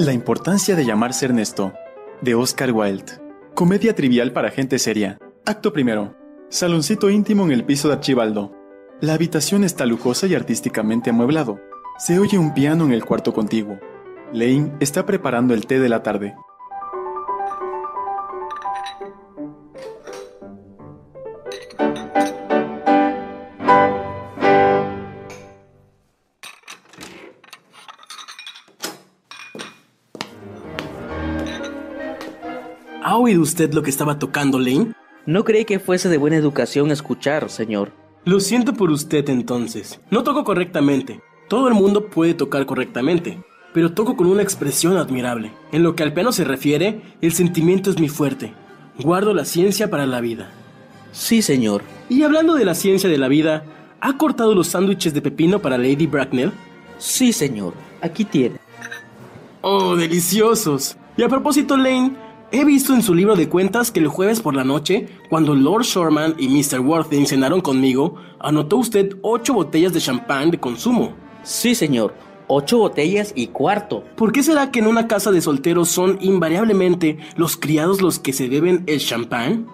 La importancia de llamarse Ernesto, de Oscar Wilde. Comedia trivial para gente seria. Acto primero. Saloncito íntimo en el piso de Archibaldo. La habitación está lujosa y artísticamente amueblado. Se oye un piano en el cuarto contiguo. Lane está preparando el té de la tarde. Oído usted lo que estaba tocando, Lane? No creí que fuese de buena educación escuchar, señor. Lo siento por usted entonces. No toco correctamente. Todo el mundo puede tocar correctamente, pero toco con una expresión admirable. En lo que al piano se refiere, el sentimiento es mi fuerte. Guardo la ciencia para la vida. Sí, señor. Y hablando de la ciencia de la vida, ¿ha cortado los sándwiches de pepino para Lady Bracknell? Sí, señor. Aquí tiene. ¡Oh, deliciosos! Y a propósito, Lane, he visto en su libro de cuentas que el jueves por la noche, cuando Lord Shorman y Mr. Worthing cenaron conmigo, anotó usted ocho botellas de champán de consumo. Sí, señor. Ocho botellas y cuarto. ¿Por qué será que en una casa de solteros son invariablemente los criados los que se beben el champán?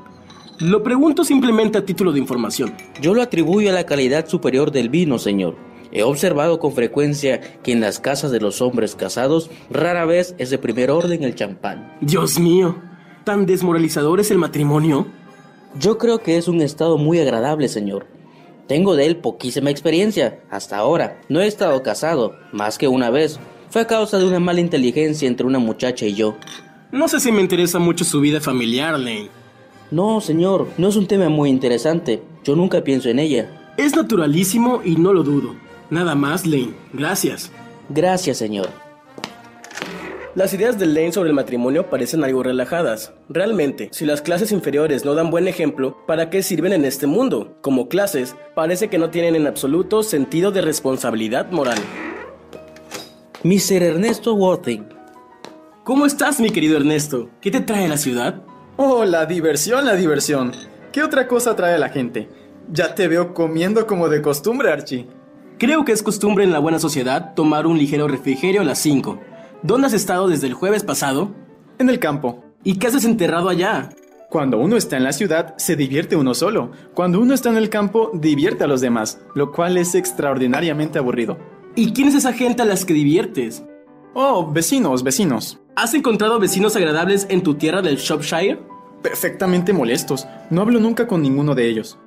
Lo pregunto simplemente a título de información. Yo lo atribuyo a la calidad superior del vino, señor. He observado con frecuencia que en las casas de los hombres casados rara vez es de primer orden el champán. Dios mío, ¿tan desmoralizador es el matrimonio? Yo creo que es un estado muy agradable, señor. Tengo de él poquísima experiencia hasta ahora. No he estado casado más que una vez. Fue a causa de una mala inteligencia entre una muchacha y yo. No sé si me interesa mucho su vida familiar, Lane. No, señor, no es un tema muy interesante. Yo nunca pienso en ella. Es naturalísimo y no lo dudo. Nada más, Lane. Gracias. Gracias, señor. Las ideas de Lane sobre el matrimonio parecen algo relajadas. Realmente, si las clases inferiores no dan buen ejemplo, ¿para qué sirven en este mundo? Como clases, parece que no tienen en absoluto sentido de responsabilidad moral. Mr. Ernesto Worthing. ¿Cómo estás, mi querido Ernesto? ¿Qué te trae a la ciudad? Oh, la diversión, la diversión. ¿Qué otra cosa trae a la gente? Ya te veo comiendo como de costumbre, Archie. Creo que es costumbre en la buena sociedad tomar un ligero refrigerio a las 5. ¿Dónde has estado desde el jueves pasado? En el campo. ¿Y qué haces enterrado allá? Cuando uno está en la ciudad, se divierte uno solo. Cuando uno está en el campo, divierte a los demás, lo cual es extraordinariamente aburrido. ¿Y quién es esa gente a las que diviertes? Oh, vecinos, vecinos. ¿Has encontrado vecinos agradables en tu tierra del Shropshire? Perfectamente molestos. No hablo nunca con ninguno de ellos.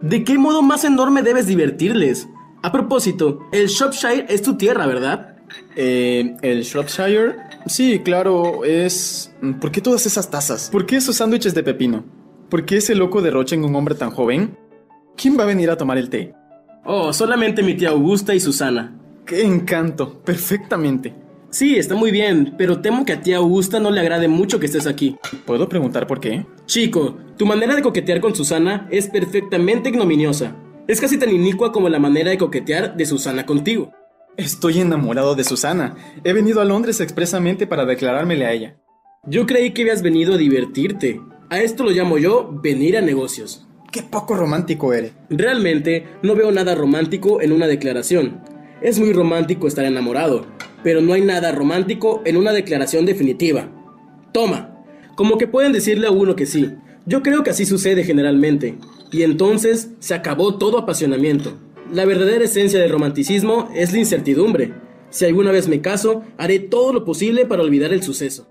¿De qué modo más enorme debes divertirles? A propósito, el Shropshire es tu tierra, ¿verdad? Eh, ¿el Shropshire? Sí, claro, es... ¿Por qué todas esas tazas? ¿Por qué esos sándwiches de pepino? ¿Por qué ese loco derroche en un hombre tan joven? ¿Quién va a venir a tomar el té? Oh, solamente mi tía Augusta y Susana. ¡Qué encanto! Perfectamente. Sí, está muy bien, pero temo que a tía Augusta no le agrade mucho que estés aquí. ¿Puedo preguntar por qué? Chico, tu manera de coquetear con Susana es perfectamente ignominiosa. Es casi tan inicua como la manera de coquetear de Susana contigo. Estoy enamorado de Susana. He venido a Londres expresamente para declarármele a ella. Yo creí que habías venido a divertirte. A esto lo llamo yo venir a negocios. Qué poco romántico eres. Realmente no veo nada romántico en una declaración. Es muy romántico estar enamorado, pero no hay nada romántico en una declaración definitiva. Toma, como que pueden decirle a uno que sí. Yo creo que así sucede generalmente. Y entonces se acabó todo apasionamiento. La verdadera esencia del romanticismo es la incertidumbre. Si alguna vez me caso, haré todo lo posible para olvidar el suceso.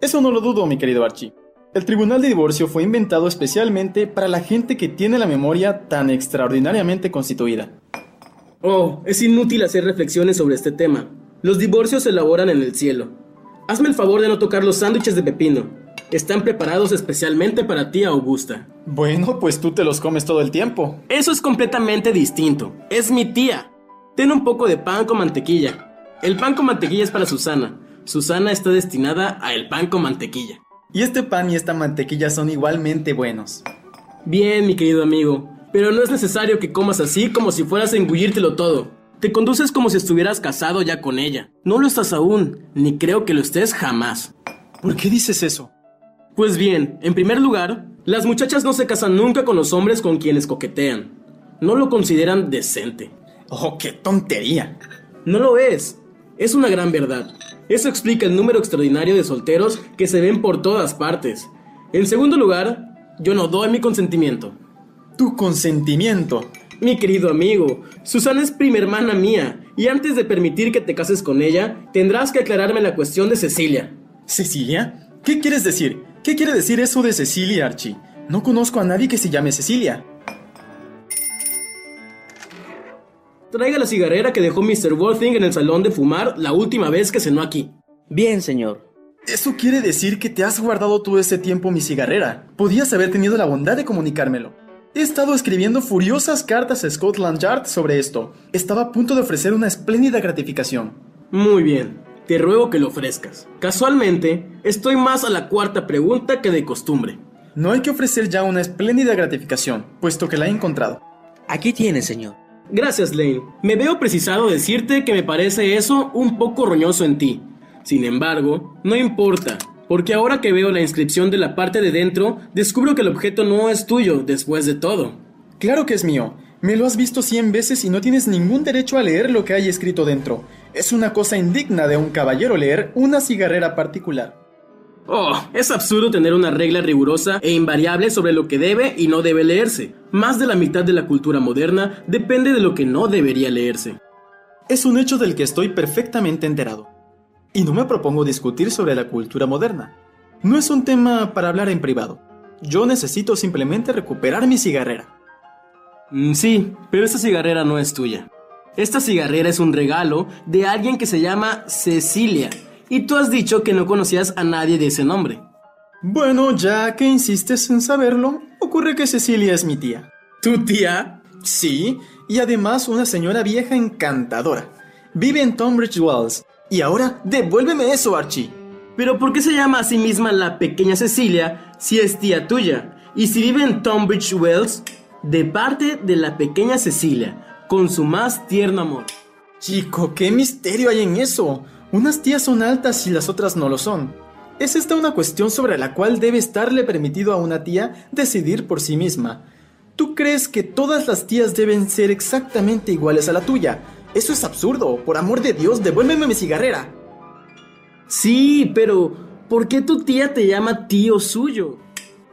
Eso no lo dudo, mi querido Archie. El tribunal de divorcio fue inventado especialmente para la gente que tiene la memoria tan extraordinariamente constituida. Oh, es inútil hacer reflexiones sobre este tema. Los divorcios se elaboran en el cielo. Hazme el favor de no tocar los sándwiches de pepino. Están preparados especialmente para ti, Augusta. Bueno, pues tú te los comes todo el tiempo. Eso es completamente distinto. Es mi tía. Ten un poco de pan con mantequilla. El pan con mantequilla es para Susana. Susana está destinada a el pan con mantequilla. Y este pan y esta mantequilla son igualmente buenos. Bien, mi querido amigo, pero no es necesario que comas así como si fueras a engullírtelo todo. Te conduces como si estuvieras casado ya con ella. No lo estás aún, ni creo que lo estés jamás. ¿Por qué dices eso? Pues bien, en primer lugar, las muchachas no se casan nunca con los hombres con quienes coquetean. No lo consideran decente. Oh, qué tontería. No lo es. Es una gran verdad. Eso explica el número extraordinario de solteros que se ven por todas partes. En segundo lugar, yo no doy mi consentimiento. Tu consentimiento. Mi querido amigo, Susana es prima hermana mía, y antes de permitir que te cases con ella, tendrás que aclararme la cuestión de Cecilia. ¿Cecilia? ¿Qué quieres decir? ¿Qué quiere decir eso de Cecilia, Archie? No conozco a nadie que se llame Cecilia. Traiga la cigarrera que dejó Mr. Worthing en el salón de fumar la última vez que cenó aquí. Bien, señor. Eso quiere decir que te has guardado todo ese tiempo mi cigarrera. Podías haber tenido la bondad de comunicármelo. He estado escribiendo furiosas cartas a Scotland Yard sobre esto. Estaba a punto de ofrecer una espléndida gratificación. Muy bien, te ruego que lo ofrezcas. Casualmente, estoy más a la cuarta pregunta que de costumbre. No hay que ofrecer ya una espléndida gratificación, puesto que la he encontrado. Aquí tiene, señor. Gracias, Lane. Me veo precisado decirte que me parece eso un poco roñoso en ti. Sin embargo, no importa, porque ahora que veo la inscripción de la parte de dentro, descubro que el objeto no es tuyo, después de todo. Claro que es mío. Me lo has visto cien veces y no tienes ningún derecho a leer lo que hay escrito dentro. Es una cosa indigna de un caballero leer una cigarrera particular. Oh, es absurdo tener una regla rigurosa e invariable sobre lo que debe y no debe leerse. Más de la mitad de la cultura moderna depende de lo que no debería leerse. Es un hecho del que estoy perfectamente enterado. Y no me propongo discutir sobre la cultura moderna. No es un tema para hablar en privado. Yo necesito simplemente recuperar mi cigarrera. Mm, sí, pero esta cigarrera no es tuya. Esta cigarrera es un regalo de alguien que se llama Cecilia y tú has dicho que no conocías a nadie de ese nombre. Bueno, ya que insistes en saberlo, ocurre que Cecilia es mi tía. ¿Tu tía? Sí, y además una señora vieja encantadora. Vive en Tonbridge Wells. Y ahora, devuélveme eso, Archie. Pero ¿por qué se llama a sí misma la pequeña Cecilia si es tía tuya? Y si vive en Tonbridge Wells, de parte de la pequeña Cecilia, con su más tierno amor. Chico, ¿qué misterio hay en eso? Unas tías son altas y las otras no lo son. Es esta una cuestión sobre la cual debe estarle permitido a una tía decidir por sí misma. ¿Tú crees que todas las tías deben ser exactamente iguales a la tuya? Eso es absurdo. Por amor de Dios, devuélveme mi cigarrera. Sí, pero ¿por qué tu tía te llama tío suyo?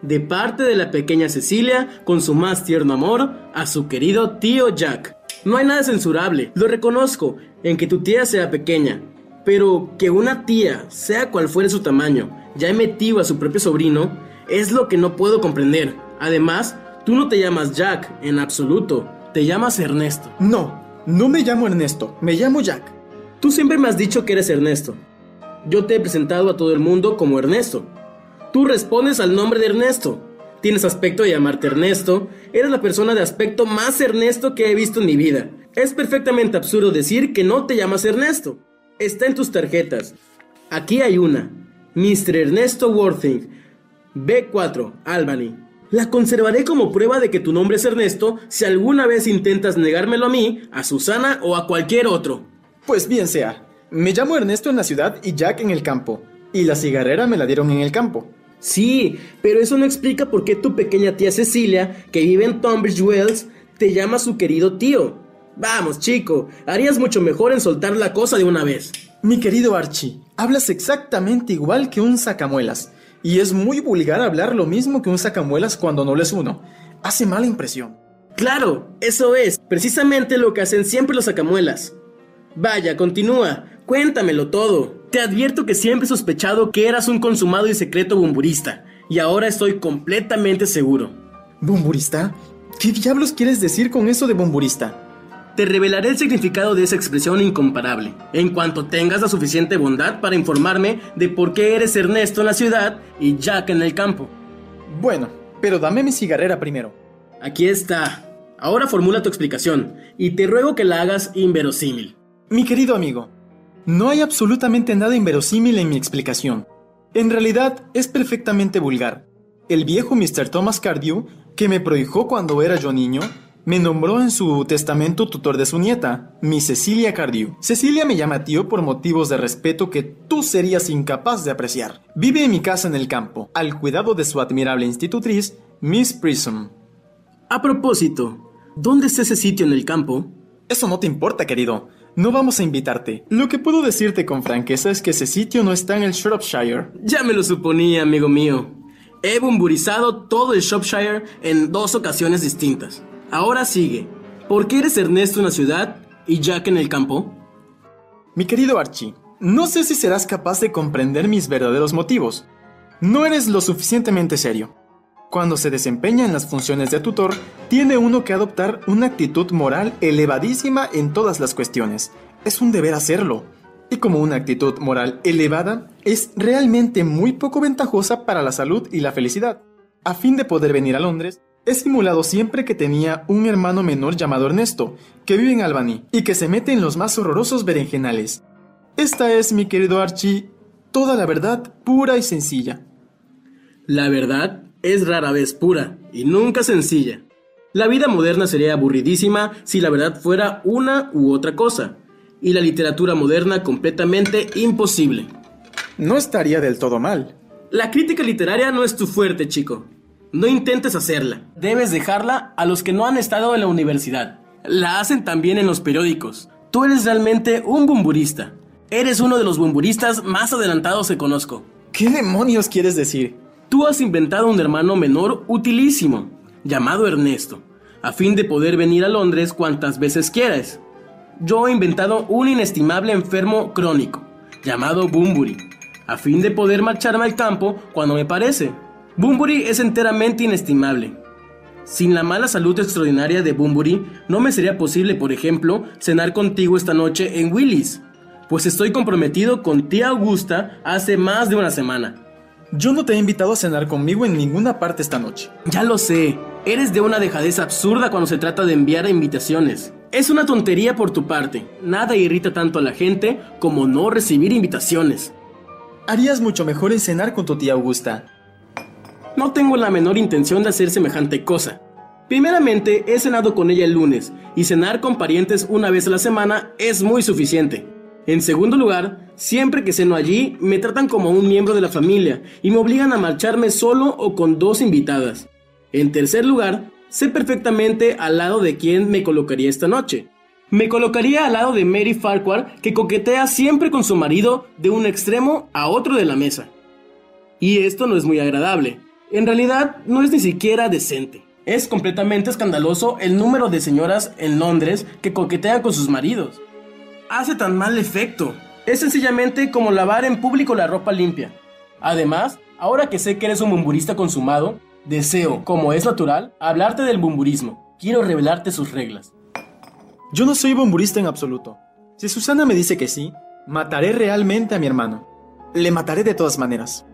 De parte de la pequeña Cecilia, con su más tierno amor, a su querido tío Jack. No hay nada censurable, lo reconozco, en que tu tía sea pequeña, pero que una tía, sea cual fuere su tamaño, ya metido a su propio sobrino, es lo que no puedo comprender. Además, tú no te llamas Jack, en absoluto, te llamas Ernesto. No, no me llamo Ernesto, me llamo Jack. Tú siempre me has dicho que eres Ernesto. Yo te he presentado a todo el mundo como Ernesto. Tú respondes al nombre de Ernesto. Tienes aspecto de llamarte Ernesto. Eres la persona de aspecto más Ernesto que he visto en mi vida. Es perfectamente absurdo decir que no te llamas Ernesto. Está en tus tarjetas. Aquí hay una. Mr. Ernesto Worthing, B4, Albany. La conservaré como prueba de que tu nombre es Ernesto si alguna vez intentas negármelo a mí, a Susana o a cualquier otro. Pues bien sea. Me llamo Ernesto en la ciudad y Jack en el campo. Y la cigarrera me la dieron en el campo. Sí, pero eso no explica por qué tu pequeña tía Cecilia, que vive en Tunbridge Wells, te llama su querido tío. Vamos, chico, harías mucho mejor en soltar la cosa de una vez. Mi querido Archie, hablas exactamente igual que un sacamuelas. Y es muy vulgar hablar lo mismo que un sacamuelas cuando no les uno. Hace mala impresión. Claro, eso es precisamente lo que hacen siempre los sacamuelas. Vaya, continúa, cuéntamelo todo. Te advierto que siempre he sospechado que eras un consumado y secreto bumburista, y ahora estoy completamente seguro. ¿Bumburista? ¿Qué diablos quieres decir con eso de bumburista? Te revelaré el significado de esa expresión incomparable, en cuanto tengas la suficiente bondad para informarme de por qué eres Ernesto en la ciudad y Jack en el campo. Bueno, pero dame mi cigarrera primero. Aquí está. Ahora formula tu explicación, y te ruego que la hagas inverosímil. Mi querido amigo, no hay absolutamente nada inverosímil en mi explicación. En realidad es perfectamente vulgar. El viejo Mr. Thomas Cardew, que me prohijó cuando era yo niño, me nombró en su testamento tutor de su nieta, mi Cecilia Cardew. Cecilia me llama tío por motivos de respeto que tú serías incapaz de apreciar. Vive en mi casa en el campo, al cuidado de su admirable institutriz, Miss Prism. A propósito, ¿dónde está ese sitio en el campo? Eso no te importa, querido. No vamos a invitarte. Lo que puedo decirte con franqueza es que ese sitio no está en el Shropshire. Ya me lo suponía, amigo mío. He bumburizado todo el Shropshire en dos ocasiones distintas. Ahora sigue. ¿Por qué eres Ernesto en la ciudad y Jack en el campo? Mi querido Archie, no sé si serás capaz de comprender mis verdaderos motivos. No eres lo suficientemente serio. Cuando se desempeña en las funciones de tutor, tiene uno que adoptar una actitud moral elevadísima en todas las cuestiones. Es un deber hacerlo. Y como una actitud moral elevada, es realmente muy poco ventajosa para la salud y la felicidad. A fin de poder venir a Londres, He simulado siempre que tenía un hermano menor llamado Ernesto, que vive en Albany y que se mete en los más horrorosos berenjenales. Esta es, mi querido Archie, toda la verdad pura y sencilla. La verdad es rara vez pura y nunca sencilla. La vida moderna sería aburridísima si la verdad fuera una u otra cosa, y la literatura moderna completamente imposible. No estaría del todo mal. La crítica literaria no es tu fuerte, chico. No intentes hacerla. Debes dejarla a los que no han estado en la universidad. La hacen también en los periódicos. Tú eres realmente un bumburista. Eres uno de los bumburistas más adelantados que conozco. ¿Qué demonios quieres decir? Tú has inventado un hermano menor utilísimo, llamado Ernesto, a fin de poder venir a Londres cuantas veces quieras. Yo he inventado un inestimable enfermo crónico, llamado Bumburi, a fin de poder marcharme al campo cuando me parece. Bumburi es enteramente inestimable. Sin la mala salud extraordinaria de Bumburi, no me sería posible, por ejemplo, cenar contigo esta noche en Willis, pues estoy comprometido con tía Augusta hace más de una semana. Yo no te he invitado a cenar conmigo en ninguna parte esta noche. Ya lo sé, eres de una dejadez absurda cuando se trata de enviar invitaciones. Es una tontería por tu parte. Nada irrita tanto a la gente como no recibir invitaciones. Harías mucho mejor en cenar con tu tía Augusta. No tengo la menor intención de hacer semejante cosa. Primeramente, he cenado con ella el lunes, y cenar con parientes una vez a la semana es muy suficiente. En segundo lugar, siempre que ceno allí, me tratan como un miembro de la familia y me obligan a marcharme solo o con dos invitadas. En tercer lugar, sé perfectamente al lado de quién me colocaría esta noche. Me colocaría al lado de Mary Farquhar, que coquetea siempre con su marido de un extremo a otro de la mesa. Y esto no es muy agradable, en realidad no es ni siquiera decente. Es completamente escandaloso el número de señoras en Londres que coquetean con sus maridos. Hace tan mal efecto. Es sencillamente como lavar en público la ropa limpia. Además, ahora que sé que eres un bumburista consumado, deseo, como es natural, hablarte del bumburismo. Quiero revelarte sus reglas. Yo no soy bumburista en absoluto. Si Susana me dice que sí, mataré realmente a mi hermano. Le mataré de todas maneras.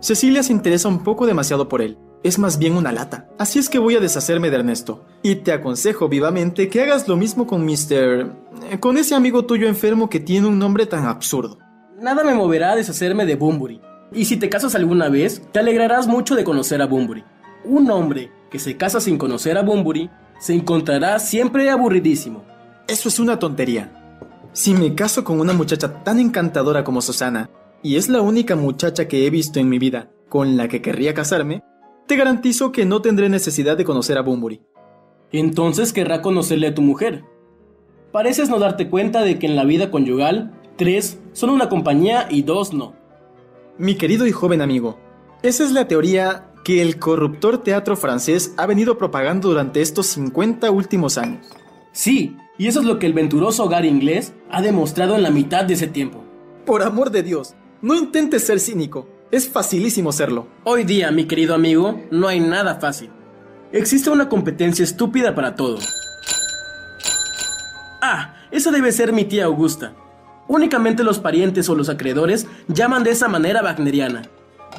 Cecilia se interesa un poco demasiado por él. Es más bien una lata. Así es que voy a deshacerme de Ernesto. Y te aconsejo vivamente que hagas lo mismo con Mr. con ese amigo tuyo enfermo que tiene un nombre tan absurdo. Nada me moverá a deshacerme de Bumburi. Y si te casas alguna vez, te alegrarás mucho de conocer a Bumburi. Un hombre que se casa sin conocer a Bumburi se encontrará siempre aburridísimo. Eso es una tontería. Si me caso con una muchacha tan encantadora como Susana, y es la única muchacha que he visto en mi vida con la que querría casarme, te garantizo que no tendré necesidad de conocer a Bumburi. Entonces querrá conocerle a tu mujer. Pareces no darte cuenta de que en la vida conyugal, tres son una compañía y dos no. Mi querido y joven amigo, esa es la teoría que el corruptor teatro francés ha venido propagando durante estos 50 últimos años. Sí, y eso es lo que el venturoso hogar inglés ha demostrado en la mitad de ese tiempo. Por amor de Dios, no intentes ser cínico. Es facilísimo serlo. Hoy día, mi querido amigo, no hay nada fácil. Existe una competencia estúpida para todo. Ah, esa debe ser mi tía Augusta. Únicamente los parientes o los acreedores llaman de esa manera wagneriana.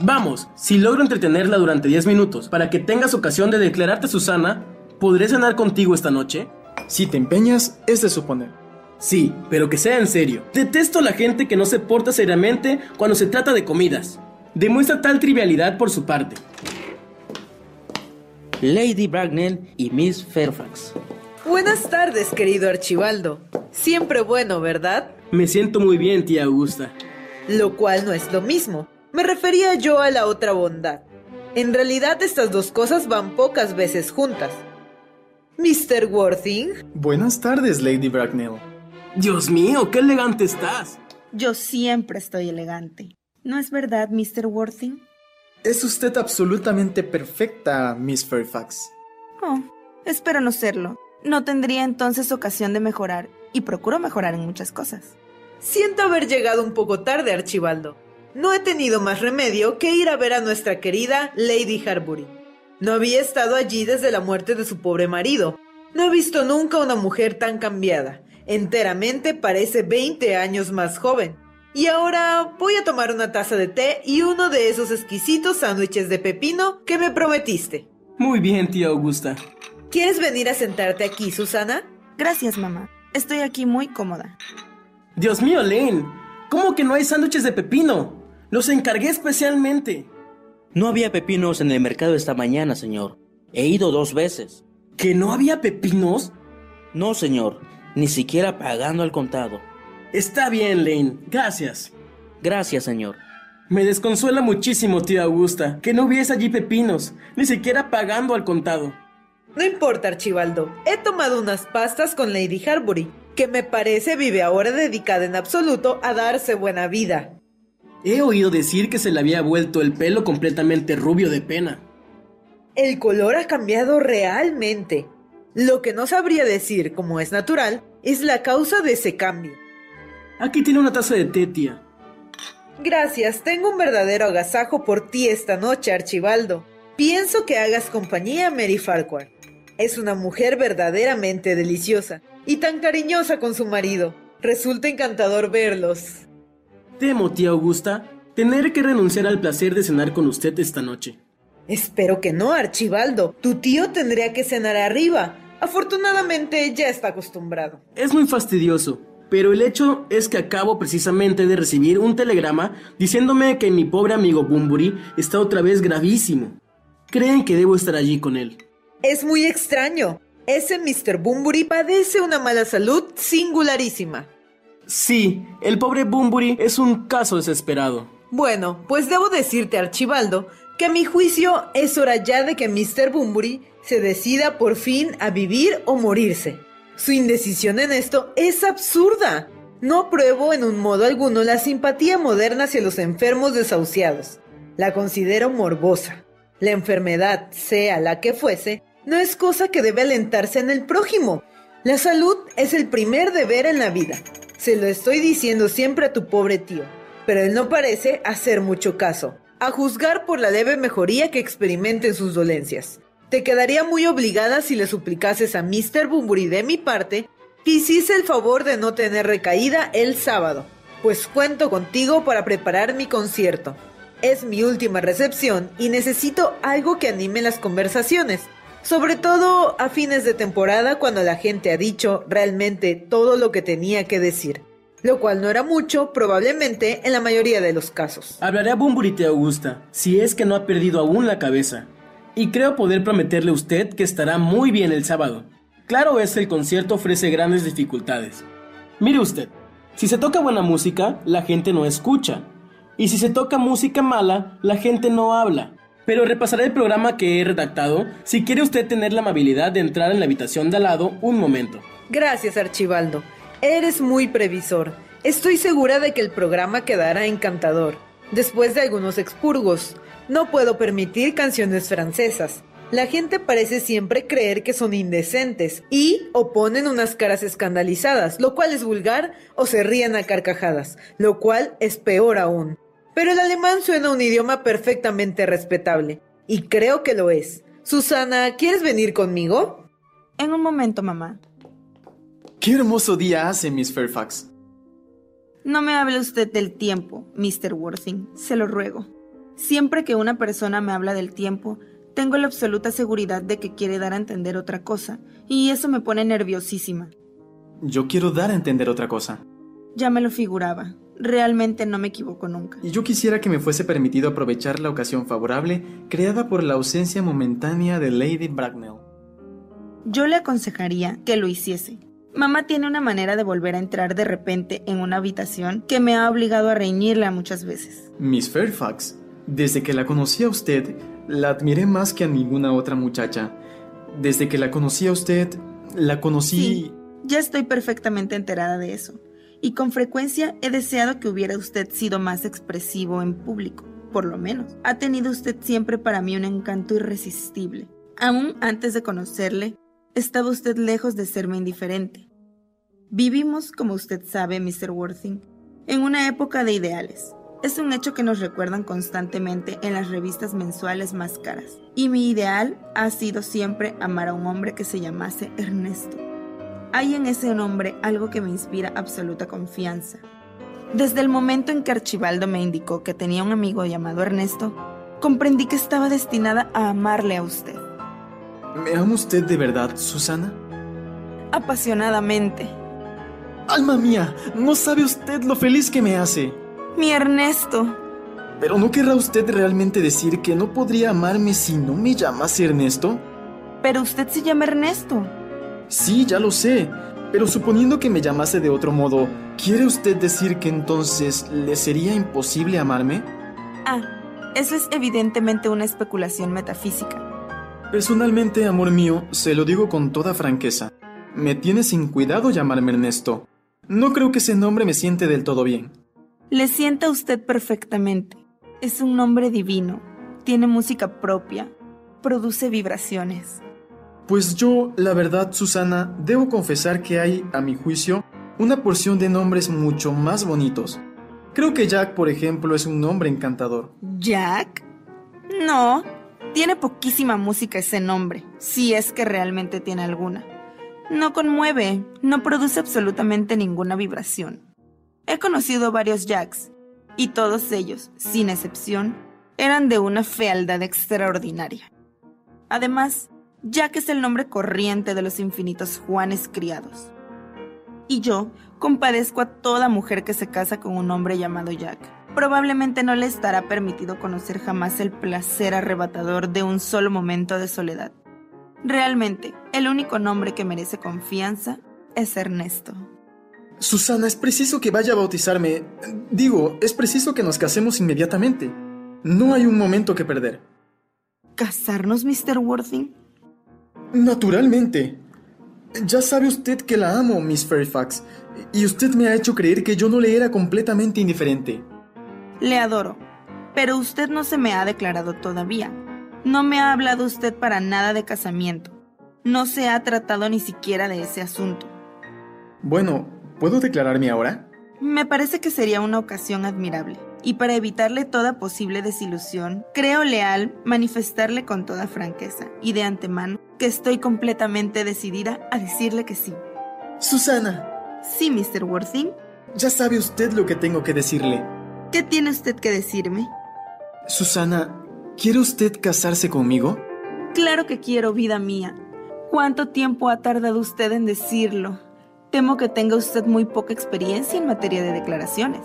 Vamos, si logro entretenerla durante 10 minutos para que tengas ocasión de declararte Susana, ¿podré cenar contigo esta noche? Si te empeñas, es de suponer. Sí, pero que sea en serio. Detesto a la gente que no se porta seriamente cuando se trata de comidas. Demuestra tal trivialidad por su parte. Lady Bracknell y Miss Fairfax. Buenas tardes, querido Archibaldo. Siempre bueno, ¿verdad? Me siento muy bien, tía Augusta. Lo cual no es lo mismo. Me refería yo a la otra bondad. En realidad estas dos cosas van pocas veces juntas. Mr. Worthing. Buenas tardes, Lady Bracknell. Dios mío, qué elegante estás. Yo siempre estoy elegante. ¿No es verdad, Mr. Worthing? Es usted absolutamente perfecta, Miss Fairfax. Oh, espero no serlo. No tendría entonces ocasión de mejorar, y procuro mejorar en muchas cosas. Siento haber llegado un poco tarde, Archibaldo. No he tenido más remedio que ir a ver a nuestra querida Lady Harbury. No había estado allí desde la muerte de su pobre marido. No he visto nunca una mujer tan cambiada. Enteramente parece 20 años más joven. Y ahora voy a tomar una taza de té y uno de esos exquisitos sándwiches de pepino que me prometiste. Muy bien, tía Augusta. ¿Quieres venir a sentarte aquí, Susana? Gracias, mamá. Estoy aquí muy cómoda. Dios mío, Lane. ¿Cómo que no hay sándwiches de pepino? Los encargué especialmente. No había pepinos en el mercado esta mañana, señor. He ido dos veces. ¿Que no había pepinos? No, señor. Ni siquiera pagando al contado. Está bien, Lane. Gracias. Gracias, señor. Me desconsuela muchísimo, tía Augusta, que no hubiese allí pepinos, ni siquiera pagando al contado. No importa, Archibaldo. He tomado unas pastas con Lady Harbury, que me parece vive ahora dedicada en absoluto a darse buena vida. He oído decir que se le había vuelto el pelo completamente rubio de pena. El color ha cambiado realmente. Lo que no sabría decir, como es natural, es la causa de ese cambio. Aquí tiene una taza de té, tía. Gracias, tengo un verdadero agasajo por ti esta noche, Archibaldo. Pienso que hagas compañía a Mary Farquhar. Es una mujer verdaderamente deliciosa y tan cariñosa con su marido. Resulta encantador verlos. Temo, tía Augusta, tener que renunciar al placer de cenar con usted esta noche. Espero que no, Archibaldo. Tu tío tendría que cenar arriba. Afortunadamente ya está acostumbrado. Es muy fastidioso, pero el hecho es que acabo precisamente de recibir un telegrama diciéndome que mi pobre amigo Bumburi está otra vez gravísimo. Creen que debo estar allí con él. Es muy extraño. Ese Mr. Bumburi padece una mala salud singularísima. Sí, el pobre Bumburi es un caso desesperado. Bueno, pues debo decirte, Archibaldo, que a mi juicio es hora ya de que Mr. Bumburi se decida por fin a vivir o morirse. Su indecisión en esto es absurda. No apruebo en un modo alguno la simpatía moderna hacia los enfermos desahuciados. La considero morbosa. La enfermedad, sea la que fuese, no es cosa que debe alentarse en el prójimo. La salud es el primer deber en la vida. Se lo estoy diciendo siempre a tu pobre tío, pero él no parece hacer mucho caso, a juzgar por la leve mejoría que experimenta en sus dolencias. Te quedaría muy obligada si le suplicases a Mr. Bumburi de mi parte que hiciese el favor de no tener recaída el sábado, pues cuento contigo para preparar mi concierto. Es mi última recepción y necesito algo que anime las conversaciones. Sobre todo a fines de temporada cuando la gente ha dicho realmente todo lo que tenía que decir. Lo cual no era mucho, probablemente, en la mayoría de los casos. Hablaré a Bumburi Augusta, si es que no ha perdido aún la cabeza. Y creo poder prometerle a usted que estará muy bien el sábado. Claro es el concierto ofrece grandes dificultades. Mire usted, si se toca buena música, la gente no escucha. Y si se toca música mala, la gente no habla. Pero repasaré el programa que he redactado si quiere usted tener la amabilidad de entrar en la habitación de al lado un momento. Gracias, Archibaldo. Eres muy previsor. Estoy segura de que el programa quedará encantador. Después de algunos expurgos, no puedo permitir canciones francesas. La gente parece siempre creer que son indecentes y o ponen unas caras escandalizadas, lo cual es vulgar, o se ríen a carcajadas, lo cual es peor aún. Pero el alemán suena un idioma perfectamente respetable, y creo que lo es. Susana, ¿quieres venir conmigo? En un momento, mamá. Qué hermoso día hace, Miss Fairfax. No me hable usted del tiempo, Mr. Worthing, se lo ruego. Siempre que una persona me habla del tiempo, tengo la absoluta seguridad de que quiere dar a entender otra cosa, y eso me pone nerviosísima. Yo quiero dar a entender otra cosa. Ya me lo figuraba. Realmente no me equivoco nunca. Y yo quisiera que me fuese permitido aprovechar la ocasión favorable creada por la ausencia momentánea de Lady Bracknell. Yo le aconsejaría que lo hiciese. Mamá tiene una manera de volver a entrar de repente en una habitación que me ha obligado a reñirla muchas veces. Miss Fairfax, desde que la conocí a usted, la admiré más que a ninguna otra muchacha. Desde que la conocí a usted, la conocí... Sí, ya estoy perfectamente enterada de eso. Y con frecuencia he deseado que hubiera usted sido más expresivo en público, por lo menos. Ha tenido usted siempre para mí un encanto irresistible. Aún antes de conocerle, estaba usted lejos de serme indiferente. Vivimos, como usted sabe, Mr. Worthing, en una época de ideales es un hecho que nos recuerdan constantemente en las revistas mensuales más caras. Y mi ideal ha sido siempre amar a un hombre que se llamase Ernesto. Hay en ese nombre algo que me inspira absoluta confianza. Desde el momento en que Archibaldo me indicó que tenía un amigo llamado Ernesto, comprendí que estaba destinada a amarle a usted. ¿Me ama usted de verdad, Susana? Apasionadamente. Alma mía, no sabe usted lo feliz que me hace. Mi Ernesto. ¿Pero no querrá usted realmente decir que no podría amarme si no me llamase Ernesto? Pero usted se llama Ernesto. Sí, ya lo sé. Pero suponiendo que me llamase de otro modo, ¿quiere usted decir que entonces le sería imposible amarme? Ah, eso es evidentemente una especulación metafísica. Personalmente, amor mío, se lo digo con toda franqueza. Me tiene sin cuidado llamarme Ernesto. No creo que ese nombre me siente del todo bien. Le sienta usted perfectamente. Es un nombre divino. Tiene música propia. Produce vibraciones. Pues yo, la verdad, Susana, debo confesar que hay, a mi juicio, una porción de nombres mucho más bonitos. Creo que Jack, por ejemplo, es un nombre encantador. ¿Jack? No, tiene poquísima música ese nombre, si es que realmente tiene alguna. No conmueve, no produce absolutamente ninguna vibración. He conocido varios Jacks, y todos ellos, sin excepción, eran de una fealdad extraordinaria. Además, Jack es el nombre corriente de los infinitos Juanes criados. Y yo compadezco a toda mujer que se casa con un hombre llamado Jack. Probablemente no le estará permitido conocer jamás el placer arrebatador de un solo momento de soledad. Realmente, el único nombre que merece confianza es Ernesto. Susana, es preciso que vaya a bautizarme. Digo, es preciso que nos casemos inmediatamente. No hay un momento que perder. ¿Casarnos, Mr. Worthing? Naturalmente. Ya sabe usted que la amo, Miss Fairfax, y usted me ha hecho creer que yo no le era completamente indiferente. Le adoro, pero usted no se me ha declarado todavía. No me ha hablado usted para nada de casamiento. No se ha tratado ni siquiera de ese asunto. Bueno, ¿Puedo declararme ahora? Me parece que sería una ocasión admirable. Y para evitarle toda posible desilusión, creo leal manifestarle con toda franqueza y de antemano que estoy completamente decidida a decirle que sí. Susana. Sí, Mr. Worthing. Ya sabe usted lo que tengo que decirle. ¿Qué tiene usted que decirme? Susana, ¿quiere usted casarse conmigo? Claro que quiero, vida mía. ¿Cuánto tiempo ha tardado usted en decirlo? Temo que tenga usted muy poca experiencia en materia de declaraciones.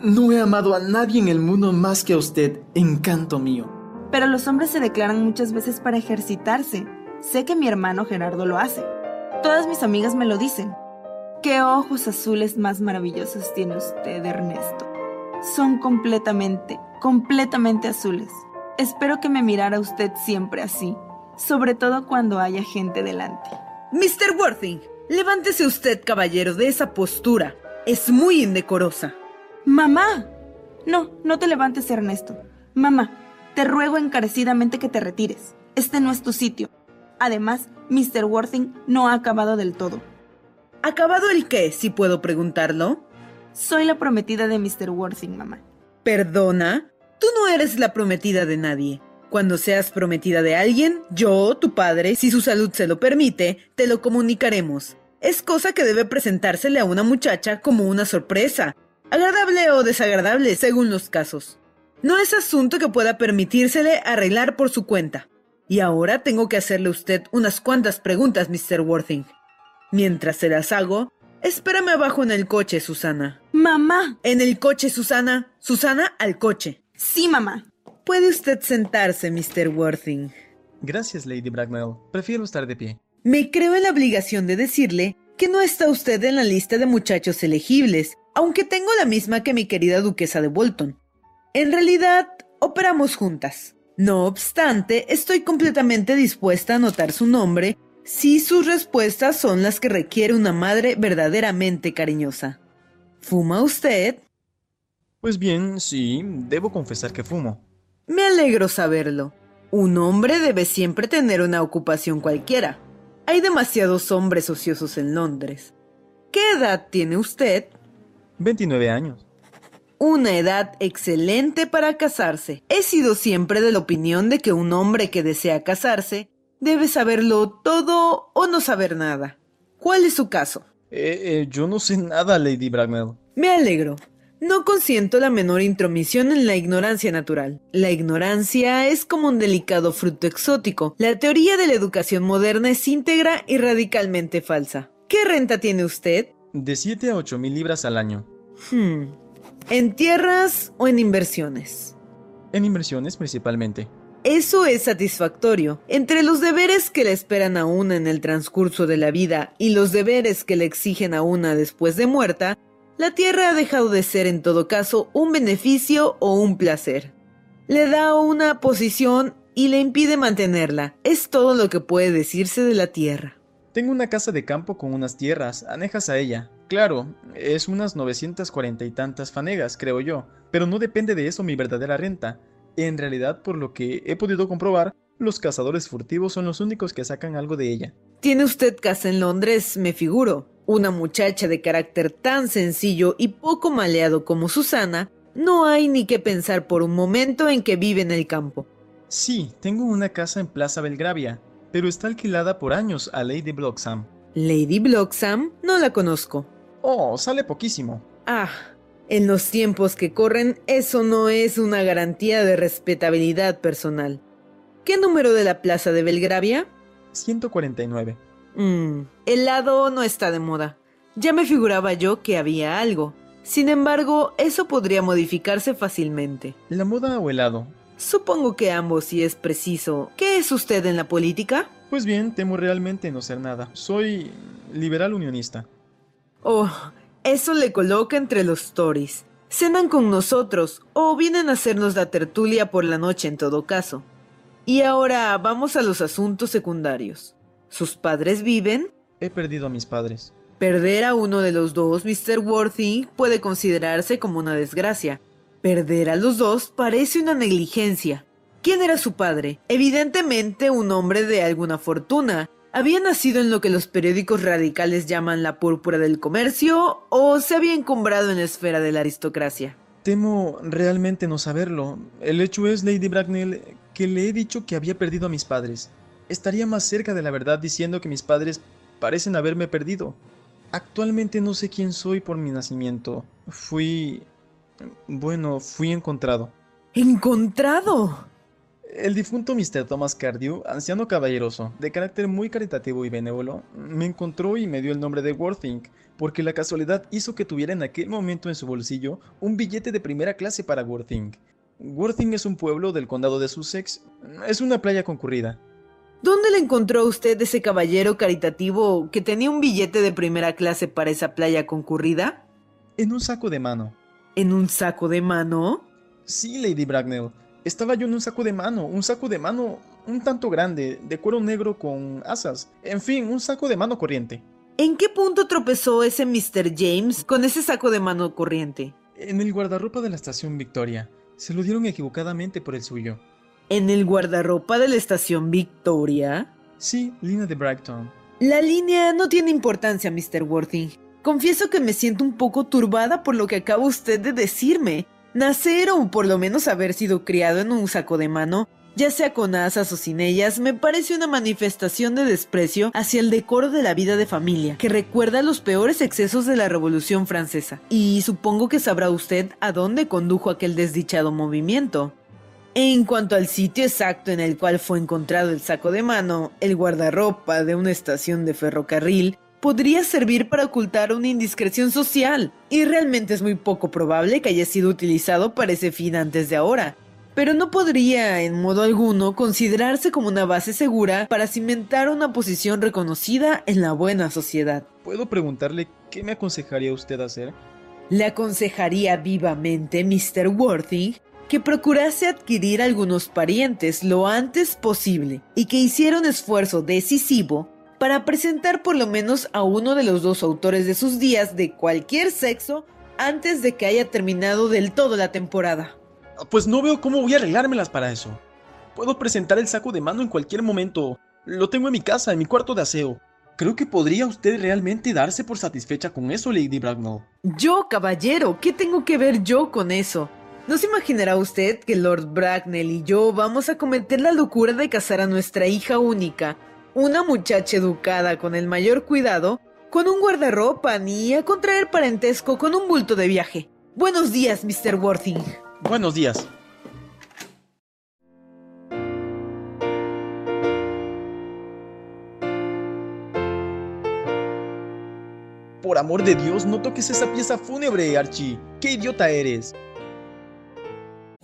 No he amado a nadie en el mundo más que a usted, encanto mío. Pero los hombres se declaran muchas veces para ejercitarse. Sé que mi hermano Gerardo lo hace. Todas mis amigas me lo dicen. ¿Qué ojos azules más maravillosos tiene usted, Ernesto? Son completamente, completamente azules. Espero que me mirara usted siempre así, sobre todo cuando haya gente delante. Mr. Worthing, levántese usted, caballero, de esa postura. Es muy indecorosa. ¡Mamá! No, no te levantes, Ernesto. Mamá, te ruego encarecidamente que te retires. Este no es tu sitio. Además, Mr. Worthing no ha acabado del todo. ¿Acabado el qué, si puedo preguntarlo? Soy la prometida de Mr. Worthing, mamá. Perdona, tú no eres la prometida de nadie. Cuando seas prometida de alguien, yo, tu padre, si su salud se lo permite, te lo comunicaremos. Es cosa que debe presentársele a una muchacha como una sorpresa, agradable o desagradable según los casos. No es asunto que pueda permitírsele arreglar por su cuenta. Y ahora tengo que hacerle a usted unas cuantas preguntas, Mr. Worthing. Mientras se las hago, espérame abajo en el coche, Susana. Mamá. En el coche, Susana. Susana, al coche. Sí, mamá. Puede usted sentarse, Mr. Worthing. Gracias, Lady Bracknell. Prefiero estar de pie. Me creo en la obligación de decirle que no está usted en la lista de muchachos elegibles, aunque tengo la misma que mi querida duquesa de Bolton. En realidad, operamos juntas. No obstante, estoy completamente dispuesta a anotar su nombre si sus respuestas son las que requiere una madre verdaderamente cariñosa. ¿Fuma usted? Pues bien, sí, debo confesar que fumo. Me alegro saberlo. Un hombre debe siempre tener una ocupación cualquiera. Hay demasiados hombres ociosos en Londres. ¿Qué edad tiene usted? 29 años. Una edad excelente para casarse. He sido siempre de la opinión de que un hombre que desea casarse Debe saberlo todo o no saber nada. ¿Cuál es su caso? Eh, eh, yo no sé nada, Lady Bracknell. Me alegro. No consiento la menor intromisión en la ignorancia natural. La ignorancia es como un delicado fruto exótico. La teoría de la educación moderna es íntegra y radicalmente falsa. ¿Qué renta tiene usted? De 7 a 8 mil libras al año. Hmm. ¿En tierras o en inversiones? En inversiones principalmente. Eso es satisfactorio. Entre los deberes que le esperan a una en el transcurso de la vida y los deberes que le exigen a una después de muerta, la tierra ha dejado de ser en todo caso un beneficio o un placer. Le da una posición y le impide mantenerla. Es todo lo que puede decirse de la tierra. Tengo una casa de campo con unas tierras, anejas a ella. Claro, es unas 940 y tantas fanegas, creo yo, pero no depende de eso mi verdadera renta. En realidad, por lo que he podido comprobar, los cazadores furtivos son los únicos que sacan algo de ella. Tiene usted casa en Londres, me figuro. Una muchacha de carácter tan sencillo y poco maleado como Susana, no hay ni que pensar por un momento en que vive en el campo. Sí, tengo una casa en Plaza Belgravia, pero está alquilada por años a Lady Bloxham. ¿Lady Bloxham? No la conozco. Oh, sale poquísimo. Ah, en los tiempos que corren, eso no es una garantía de respetabilidad personal. ¿Qué número de la plaza de Belgravia? 149. Mmm, el lado no está de moda. Ya me figuraba yo que había algo. Sin embargo, eso podría modificarse fácilmente. ¿La moda o helado? Supongo que ambos si es preciso. ¿Qué es usted en la política? Pues bien, temo realmente no ser nada. Soy liberal unionista. Oh, eso le coloca entre los Tories. Cenan con nosotros o vienen a hacernos la tertulia por la noche en todo caso. Y ahora vamos a los asuntos secundarios. ¿Sus padres viven? He perdido a mis padres. Perder a uno de los dos, Mr. Worthy, puede considerarse como una desgracia. Perder a los dos parece una negligencia. ¿Quién era su padre? Evidentemente un hombre de alguna fortuna, ¿Había nacido en lo que los periódicos radicales llaman la púrpura del comercio o se había encumbrado en la esfera de la aristocracia? Temo realmente no saberlo. El hecho es, Lady Bracknell, que le he dicho que había perdido a mis padres. Estaría más cerca de la verdad diciendo que mis padres parecen haberme perdido. Actualmente no sé quién soy por mi nacimiento. Fui... Bueno, fui encontrado. ¿Encontrado? El difunto Mr. Thomas Cardew, anciano caballeroso, de carácter muy caritativo y benévolo, me encontró y me dio el nombre de Worthing, porque la casualidad hizo que tuviera en aquel momento en su bolsillo un billete de primera clase para Worthing. Worthing es un pueblo del condado de Sussex, es una playa concurrida. ¿Dónde le encontró usted ese caballero caritativo que tenía un billete de primera clase para esa playa concurrida? En un saco de mano. ¿En un saco de mano? Sí, Lady Bracknell. Estaba yo en un saco de mano, un saco de mano un tanto grande, de cuero negro con asas. En fin, un saco de mano corriente. ¿En qué punto tropezó ese Mr. James con ese saco de mano corriente? En el guardarropa de la estación Victoria. Se lo dieron equivocadamente por el suyo. ¿En el guardarropa de la estación Victoria? Sí, línea de Brighton. La línea no tiene importancia, Mr. Worthing. Confieso que me siento un poco turbada por lo que acaba usted de decirme. Nacer o por lo menos haber sido criado en un saco de mano, ya sea con asas o sin ellas, me parece una manifestación de desprecio hacia el decoro de la vida de familia, que recuerda los peores excesos de la Revolución Francesa. Y supongo que sabrá usted a dónde condujo aquel desdichado movimiento. En cuanto al sitio exacto en el cual fue encontrado el saco de mano, el guardarropa de una estación de ferrocarril, podría servir para ocultar una indiscreción social, y realmente es muy poco probable que haya sido utilizado para ese fin antes de ahora. Pero no podría, en modo alguno, considerarse como una base segura para cimentar una posición reconocida en la buena sociedad. ¿Puedo preguntarle qué me aconsejaría usted hacer? Le aconsejaría vivamente, Mr. Worthing, que procurase adquirir algunos parientes lo antes posible y que hiciera un esfuerzo decisivo para presentar por lo menos a uno de los dos autores de sus días de cualquier sexo antes de que haya terminado del todo la temporada. Pues no veo cómo voy a arreglármelas para eso. Puedo presentar el saco de mano en cualquier momento. Lo tengo en mi casa, en mi cuarto de aseo. Creo que podría usted realmente darse por satisfecha con eso, Lady Bracknell. Yo, caballero, ¿qué tengo que ver yo con eso? ¿No se imaginará usted que Lord Bracknell y yo vamos a cometer la locura de casar a nuestra hija única, una muchacha educada con el mayor cuidado, con un guardarropa ni a contraer parentesco con un bulto de viaje? Buenos días, Mr. Worthing. Buenos días. Por amor de Dios, no toques esa pieza fúnebre, Archie. ¡Qué idiota eres!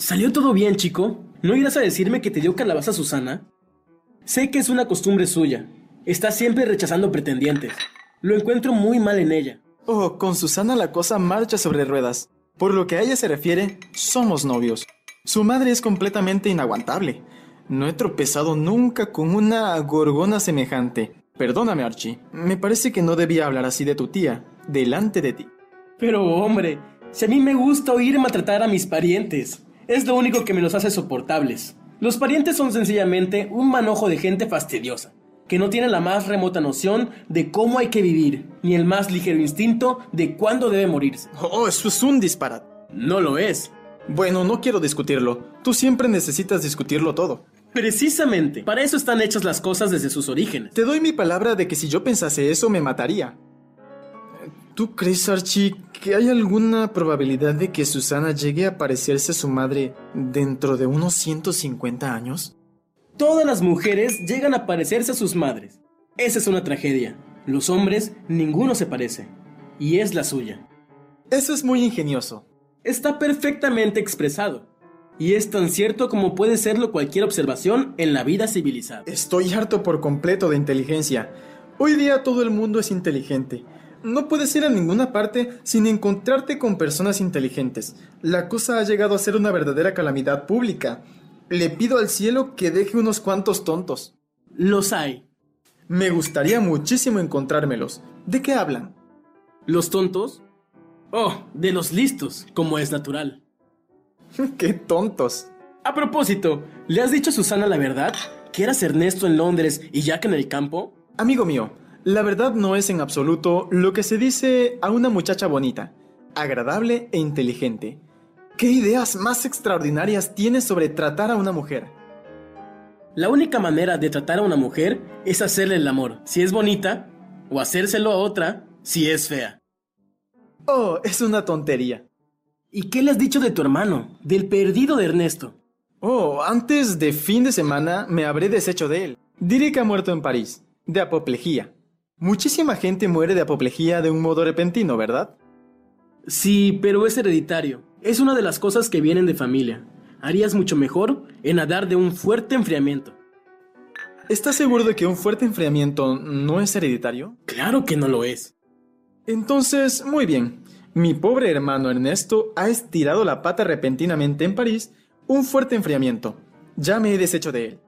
¿Salió todo bien, chico? ¿No irás a decirme que te dio calabaza Susana? Sé que es una costumbre suya. Está siempre rechazando pretendientes. Lo encuentro muy mal en ella. Oh, con Susana la cosa marcha sobre ruedas. Por lo que a ella se refiere, somos novios. Su madre es completamente inaguantable. No he tropezado nunca con una gorgona semejante. Perdóname, Archie. Me parece que no debía hablar así de tu tía, delante de ti. Pero hombre, si a mí me gusta oír maltratar a mis parientes, es lo único que me los hace soportables. Los parientes son sencillamente un manojo de gente fastidiosa, que no tiene la más remota noción de cómo hay que vivir, ni el más ligero instinto de cuándo debe morirse. Oh, eso es un disparate. No lo es. Bueno, no quiero discutirlo. Tú siempre necesitas discutirlo todo. Precisamente, para eso están hechas las cosas desde sus orígenes. Te doy mi palabra de que si yo pensase eso me mataría. ¿Tú crees, Archie, que hay alguna probabilidad de que Susana llegue a parecerse a su madre dentro de unos 150 años? Todas las mujeres llegan a parecerse a sus madres. Esa es una tragedia. Los hombres, ninguno se parece. Y es la suya. Eso es muy ingenioso. Está perfectamente expresado. Y es tan cierto como puede serlo cualquier observación en la vida civilizada. Estoy harto por completo de inteligencia. Hoy día todo el mundo es inteligente. No puedes ir a ninguna parte sin encontrarte con personas inteligentes. La cosa ha llegado a ser una verdadera calamidad pública. Le pido al cielo que deje unos cuantos tontos. Los hay. Me gustaría muchísimo encontrármelos. ¿De qué hablan? ¿Los tontos? Oh, de los listos, como es natural. ¡Qué tontos! A propósito, ¿le has dicho a Susana la verdad? ¿Que eras Ernesto en Londres y Jack en el campo? Amigo mío, la verdad no es en absoluto lo que se dice a una muchacha bonita, agradable e inteligente. ¿Qué ideas más extraordinarias tienes sobre tratar a una mujer? La única manera de tratar a una mujer es hacerle el amor, si es bonita, o hacérselo a otra, si es fea. Oh, es una tontería. ¿Y qué le has dicho de tu hermano, del perdido de Ernesto? Oh, antes de fin de semana me habré deshecho de él. Diré que ha muerto en París, de apoplejía. Muchísima gente muere de apoplejía de un modo repentino, ¿verdad? Sí, pero es hereditario. Es una de las cosas que vienen de familia. Harías mucho mejor en nadar de un fuerte enfriamiento. ¿Estás seguro de que un fuerte enfriamiento no es hereditario? Claro que no lo es. Entonces, muy bien. Mi pobre hermano Ernesto ha estirado la pata repentinamente en París un fuerte enfriamiento. Ya me he deshecho de él.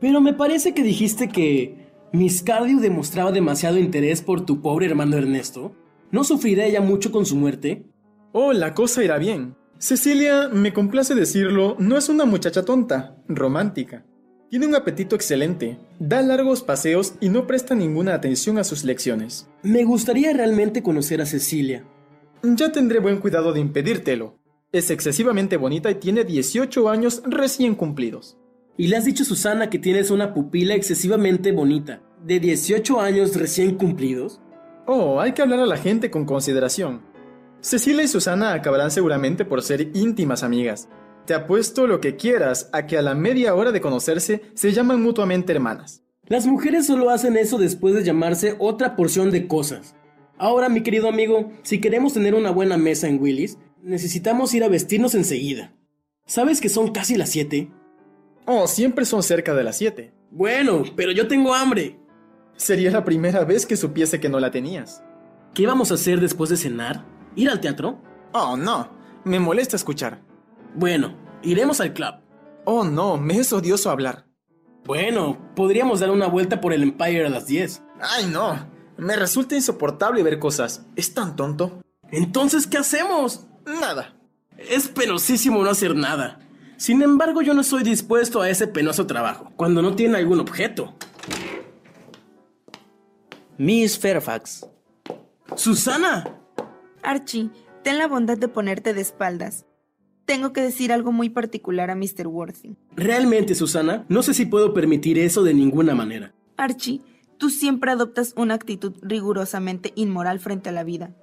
Pero me parece que dijiste que Miss Cardew demostraba demasiado interés por tu pobre hermano Ernesto. ¿No sufrirá ella mucho con su muerte? Oh, la cosa irá bien. Cecilia, me complace decirlo, no es una muchacha tonta, romántica. Tiene un apetito excelente, da largos paseos y no presta ninguna atención a sus lecciones. Me gustaría realmente conocer a Cecilia. Ya tendré buen cuidado de impedírtelo. Es excesivamente bonita y tiene 18 años recién cumplidos. Y le has dicho a Susana que tienes una pupila excesivamente bonita, de 18 años recién cumplidos. Oh, hay que hablar a la gente con consideración. Cecilia y Susana acabarán seguramente por ser íntimas amigas. Te apuesto lo que quieras a que a la media hora de conocerse se llaman mutuamente hermanas. Las mujeres solo hacen eso después de llamarse otra porción de cosas. Ahora, mi querido amigo, si queremos tener una buena mesa en Willis, necesitamos ir a vestirnos enseguida. ¿Sabes que son casi las 7? Oh, siempre son cerca de las 7. Bueno, pero yo tengo hambre. Sería la primera vez que supiese que no la tenías. ¿Qué vamos a hacer después de cenar? ¿Ir al teatro? Oh, no. Me molesta escuchar. Bueno, iremos al club. Oh, no, me es odioso hablar. Bueno, podríamos dar una vuelta por el Empire a las 10. Ay, no. Me resulta insoportable ver cosas. Es tan tonto. Entonces, ¿qué hacemos? Nada. Es penosísimo no hacer nada. Sin embargo, yo no estoy dispuesto a ese penoso trabajo, cuando no tiene algún objeto. Miss Fairfax. ¡Susana! Archie, ten la bondad de ponerte de espaldas. Tengo que decir algo muy particular a Mr. Worthing. Realmente, Susana, no sé si puedo permitir eso de ninguna manera. Archie, tú siempre adoptas una actitud rigurosamente inmoral frente a la vida.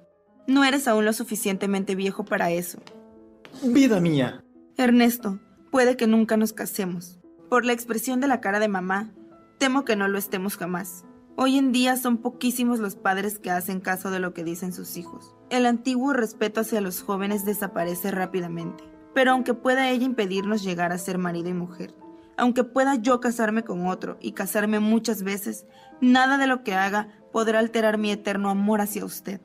No eres aún lo suficientemente viejo para eso. Vida mía. Ernesto, puede que nunca nos casemos. Por la expresión de la cara de mamá, temo que no lo estemos jamás. Hoy en día son poquísimos los padres que hacen caso de lo que dicen sus hijos. El antiguo respeto hacia los jóvenes desaparece rápidamente. Pero aunque pueda ella impedirnos llegar a ser marido y mujer, aunque pueda yo casarme con otro y casarme muchas veces, nada de lo que haga podrá alterar mi eterno amor hacia usted.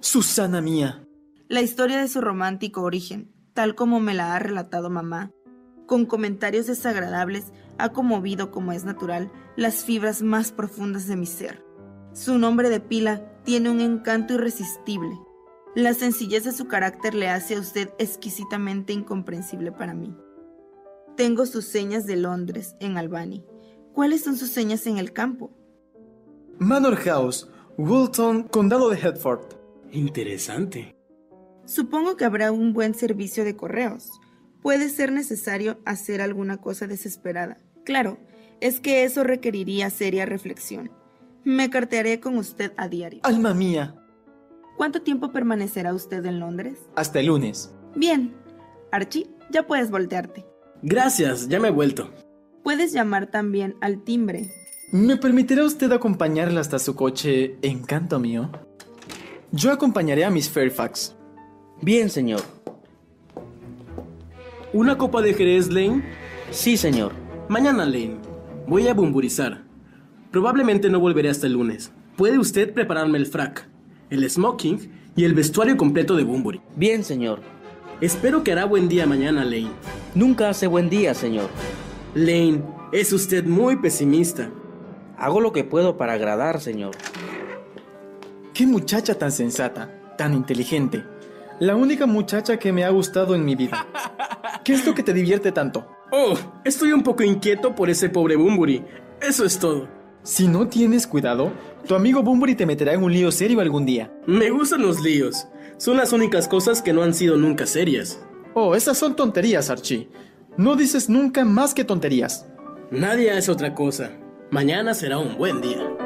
Susana mía. la historia de su romántico origen, tal como me la ha relatado mamá, con comentarios desagradables, ha conmovido, como es natural, las fibras más profundas de mi ser. Su nombre de pila tiene un encanto irresistible. La sencillez de su carácter le hace a usted exquisitamente incomprensible para mí. Tengo sus señas de Londres, en Albany. ¿Cuáles son sus señas en el campo? Manor House, Woolton, Condado de Hertford. Interesante. Supongo que habrá un buen servicio de correos. Puede ser necesario hacer alguna cosa desesperada. Claro, es que eso requeriría seria reflexión. Me cartearé con usted a diario. Alma mía. ¿Cuánto tiempo permanecerá usted en Londres? Hasta el lunes. Bien. Archie, ya puedes voltearte. Gracias, ya me he vuelto. Puedes llamar también al timbre. ¿Me permitirá usted acompañarla hasta su coche, encanto mío? Yo acompañaré a Miss Fairfax. Bien, señor. ¿Una copa de Jerez, Lane? Sí, señor. Mañana, Lane. Voy a bumburizar. Probablemente no volveré hasta el lunes. ¿Puede usted prepararme el frac, el smoking y el vestuario completo de Bumbury? Bien, señor. Espero que hará buen día mañana, Lane. Nunca hace buen día, señor. Lane, es usted muy pesimista. Hago lo que puedo para agradar, señor. Qué muchacha tan sensata, tan inteligente. La única muchacha que me ha gustado en mi vida. ¿Qué es lo que te divierte tanto? Oh, estoy un poco inquieto por ese pobre Bumbury. Eso es todo. Si no tienes cuidado, tu amigo Bumbury te meterá en un lío serio algún día. Me gustan los líos. Son las únicas cosas que no han sido nunca serias. Oh, esas son tonterías, Archie. No dices nunca más que tonterías. Nadie hace otra cosa. Mañana será un buen día.